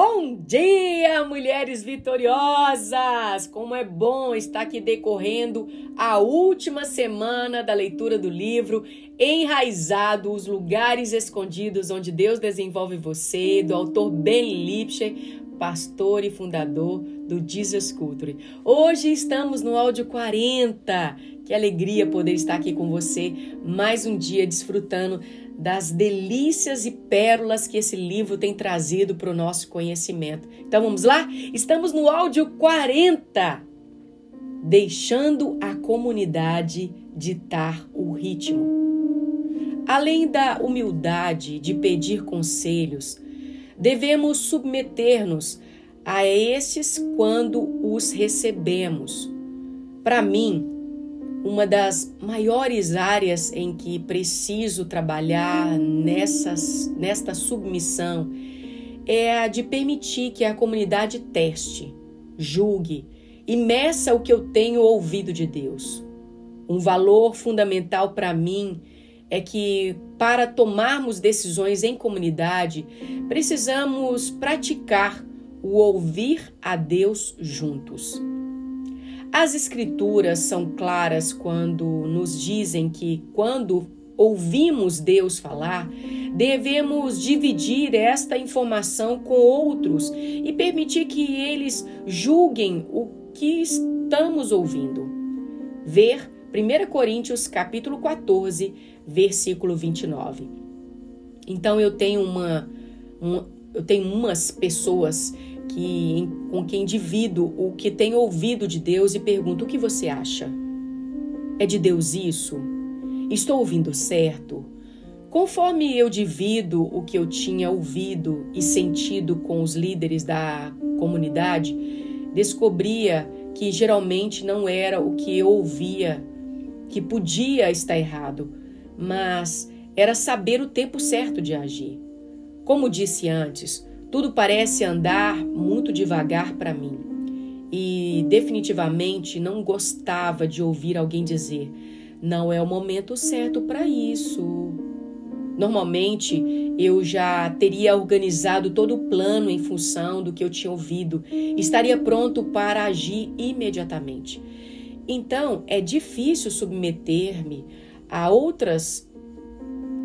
Bom dia, mulheres vitoriosas! Como é bom estar aqui decorrendo a última semana da leitura do livro Enraizado, os lugares escondidos onde Deus desenvolve você, do autor Ben Lipscher, pastor e fundador do Jesus Culture. Hoje estamos no áudio 40. Que alegria poder estar aqui com você mais um dia desfrutando das delícias e pérolas que esse livro tem trazido para o nosso conhecimento. Então vamos lá? Estamos no áudio 40. Deixando a comunidade ditar o ritmo. Além da humildade de pedir conselhos, devemos submeter-nos a esses quando os recebemos. Para mim, uma das maiores áreas em que preciso trabalhar nessas, nesta submissão é a de permitir que a comunidade teste, julgue e meça o que eu tenho ouvido de Deus. Um valor fundamental para mim é que, para tomarmos decisões em comunidade, precisamos praticar o ouvir a Deus juntos. As Escrituras são claras quando nos dizem que, quando ouvimos Deus falar, devemos dividir esta informação com outros e permitir que eles julguem o que estamos ouvindo. Ver 1 Coríntios capítulo 14, versículo 29. Então eu tenho uma, eu tenho umas pessoas que com quem divido o que tenho ouvido de Deus e pergunto: o que você acha? É de Deus isso? Estou ouvindo certo? Conforme eu divido o que eu tinha ouvido e sentido com os líderes da comunidade, descobria que geralmente não era o que eu ouvia que podia estar errado, mas era saber o tempo certo de agir. Como disse antes, tudo parece andar muito devagar para mim. E definitivamente não gostava de ouvir alguém dizer: não é o momento certo para isso. Normalmente eu já teria organizado todo o plano em função do que eu tinha ouvido, estaria pronto para agir imediatamente. Então é difícil submeter-me a outras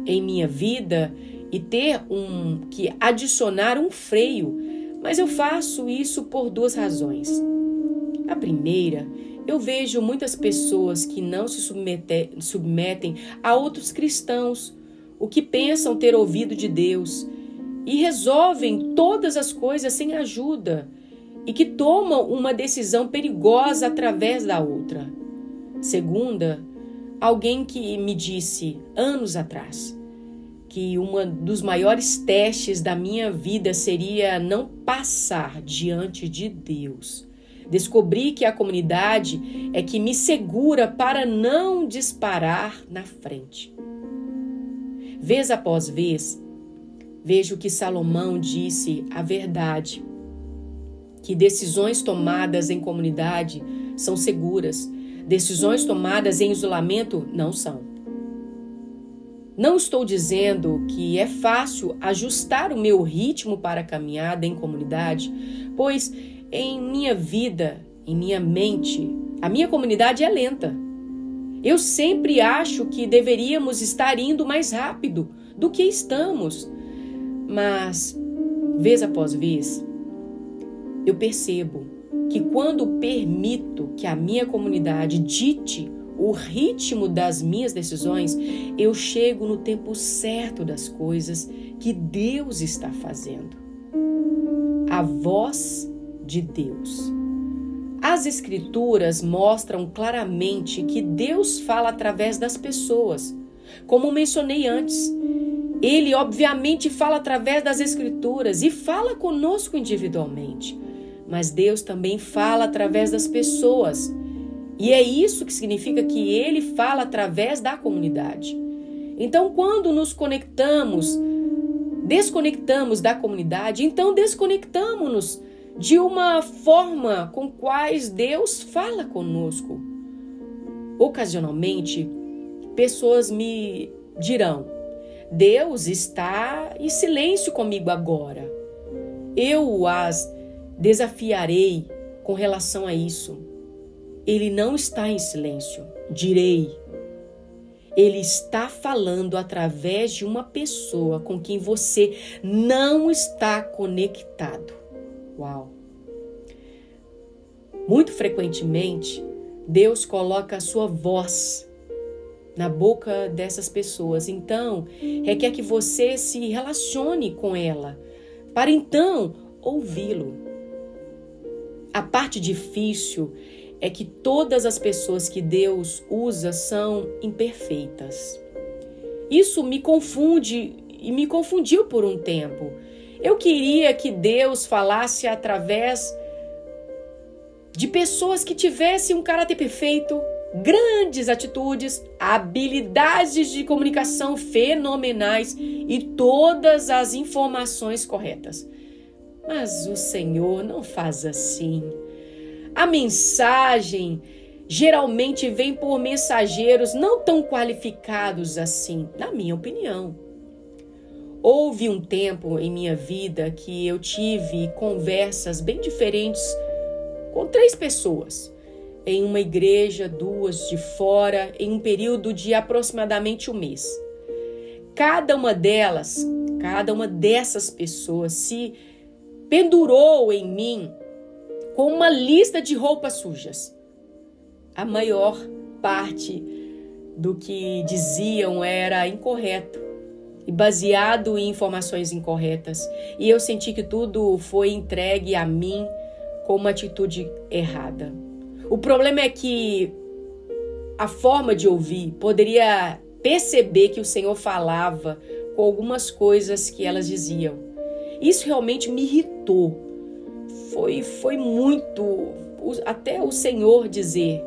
em minha vida e ter um que adicionar um freio, mas eu faço isso por duas razões. A primeira, eu vejo muitas pessoas que não se submetem, submetem a outros cristãos, o que pensam ter ouvido de Deus, e resolvem todas as coisas sem ajuda, e que tomam uma decisão perigosa através da outra. Segunda, alguém que me disse anos atrás: que um dos maiores testes da minha vida seria não passar diante de Deus. Descobri que a comunidade é que me segura para não disparar na frente. Vez após vez, vejo que Salomão disse a verdade, que decisões tomadas em comunidade são seguras, decisões tomadas em isolamento não são. Não estou dizendo que é fácil ajustar o meu ritmo para a caminhada em comunidade, pois em minha vida, em minha mente, a minha comunidade é lenta. Eu sempre acho que deveríamos estar indo mais rápido do que estamos, mas, vez após vez, eu percebo que quando permito que a minha comunidade dite o ritmo das minhas decisões, eu chego no tempo certo das coisas que Deus está fazendo. A voz de Deus. As Escrituras mostram claramente que Deus fala através das pessoas. Como mencionei antes, Ele obviamente fala através das Escrituras e fala conosco individualmente. Mas Deus também fala através das pessoas e é isso que significa que ele fala através da comunidade. Então, quando nos conectamos, desconectamos da comunidade, então desconectamos-nos de uma forma com quais Deus fala conosco. Ocasionalmente, pessoas me dirão: Deus está em silêncio comigo agora. Eu as desafiarei com relação a isso. Ele não está em silêncio. Direi. Ele está falando através de uma pessoa com quem você não está conectado. Uau! Muito frequentemente, Deus coloca a sua voz na boca dessas pessoas. Então, requer que você se relacione com ela, para então ouvi-lo. A parte difícil é que todas as pessoas que Deus usa são imperfeitas. Isso me confunde e me confundiu por um tempo. Eu queria que Deus falasse através de pessoas que tivessem um caráter perfeito, grandes atitudes, habilidades de comunicação fenomenais e todas as informações corretas. Mas o Senhor não faz assim. A mensagem geralmente vem por mensageiros não tão qualificados assim, na minha opinião. Houve um tempo em minha vida que eu tive conversas bem diferentes com três pessoas em uma igreja, duas de fora, em um período de aproximadamente um mês. Cada uma delas, cada uma dessas pessoas se pendurou em mim com uma lista de roupas sujas. A maior parte do que diziam era incorreto e baseado em informações incorretas. E eu senti que tudo foi entregue a mim com uma atitude errada. O problema é que a forma de ouvir poderia perceber que o Senhor falava com algumas coisas que elas diziam. Isso realmente me irritou. Foi, foi muito. Até o Senhor dizer: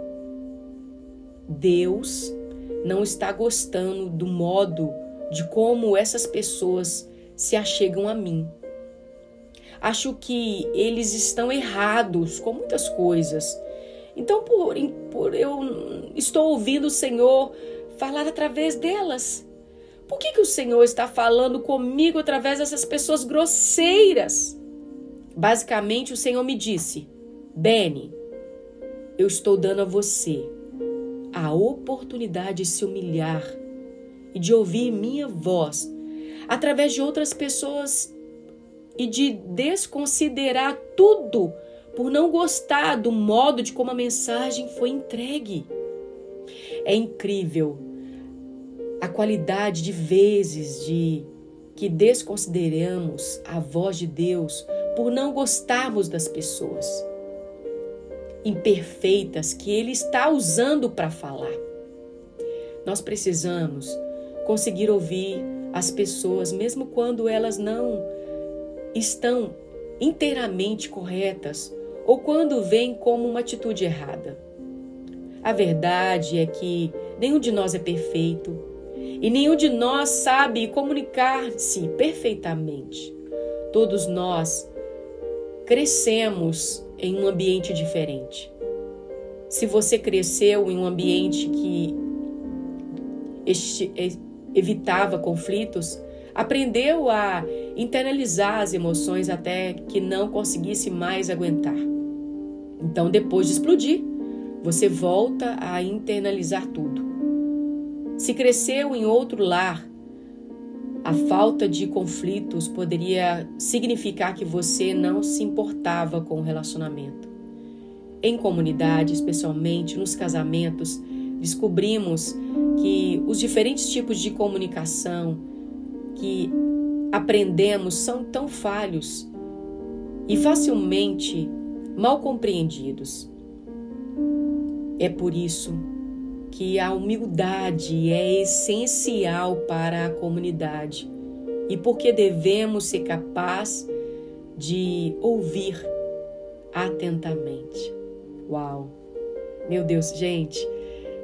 Deus não está gostando do modo de como essas pessoas se achegam a mim. Acho que eles estão errados com muitas coisas então, por, por eu estou ouvindo o Senhor falar através delas. Por que, que o Senhor está falando comigo através dessas pessoas grosseiras? Basicamente, o Senhor me disse: Benny, eu estou dando a você a oportunidade de se humilhar e de ouvir minha voz através de outras pessoas e de desconsiderar tudo por não gostar do modo de como a mensagem foi entregue. É incrível a qualidade de vezes de que desconsideramos a voz de Deus por não gostarmos das pessoas imperfeitas que ele está usando para falar. Nós precisamos conseguir ouvir as pessoas mesmo quando elas não estão inteiramente corretas ou quando vem como uma atitude errada. A verdade é que nenhum de nós é perfeito e nenhum de nós sabe comunicar-se perfeitamente. Todos nós crescemos em um ambiente diferente. Se você cresceu em um ambiente que evitava conflitos, aprendeu a internalizar as emoções até que não conseguisse mais aguentar. Então, depois de explodir, você volta a internalizar tudo. Se cresceu em outro lar, a falta de conflitos poderia significar que você não se importava com o relacionamento. Em comunidade, especialmente nos casamentos, descobrimos que os diferentes tipos de comunicação que aprendemos são tão falhos e facilmente mal compreendidos. É por isso que a humildade é essencial para a comunidade e porque devemos ser capazes de ouvir atentamente. Uau! Meu Deus, gente,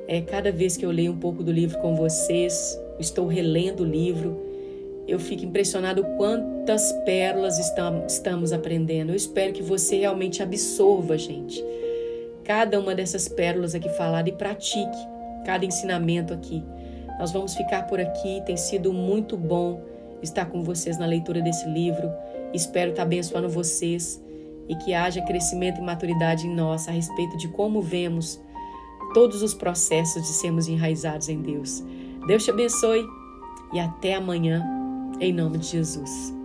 é cada vez que eu leio um pouco do livro com vocês, estou relendo o livro, eu fico impressionado quantas pérolas estamos aprendendo. Eu espero que você realmente absorva, gente, cada uma dessas pérolas aqui falada e pratique cada ensinamento aqui. Nós vamos ficar por aqui. Tem sido muito bom estar com vocês na leitura desse livro Espero estar abençoando vocês e que haja crescimento e maturidade em nós a respeito de como vemos todos os processos de sermos enraizados em Deus. Deus te abençoe e até amanhã, em nome de Jesus.